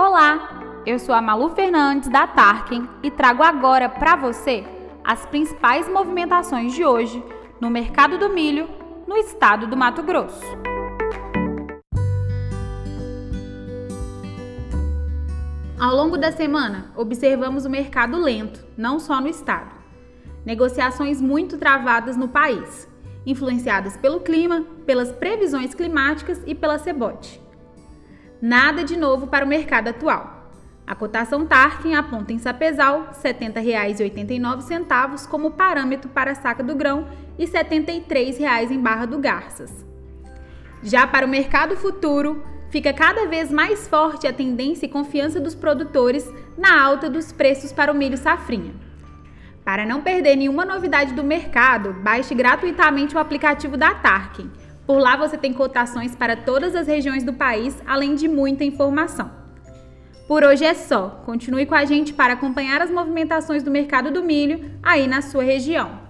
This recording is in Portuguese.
Olá, eu sou a Malu Fernandes da Tarkin e trago agora para você as principais movimentações de hoje no mercado do milho no estado do Mato Grosso. Ao longo da semana, observamos o mercado lento, não só no estado. Negociações muito travadas no país, influenciadas pelo clima, pelas previsões climáticas e pela Cebote. Nada de novo para o mercado atual. A cotação Tarkin aponta em Sapezal R$ 70,89 como parâmetro para a saca do grão e R$ 73,00 em Barra do Garças. Já para o mercado futuro, fica cada vez mais forte a tendência e confiança dos produtores na alta dos preços para o milho safrinha. Para não perder nenhuma novidade do mercado, baixe gratuitamente o aplicativo da Tarkin por lá você tem cotações para todas as regiões do país, além de muita informação. Por hoje é só. Continue com a gente para acompanhar as movimentações do mercado do milho aí na sua região.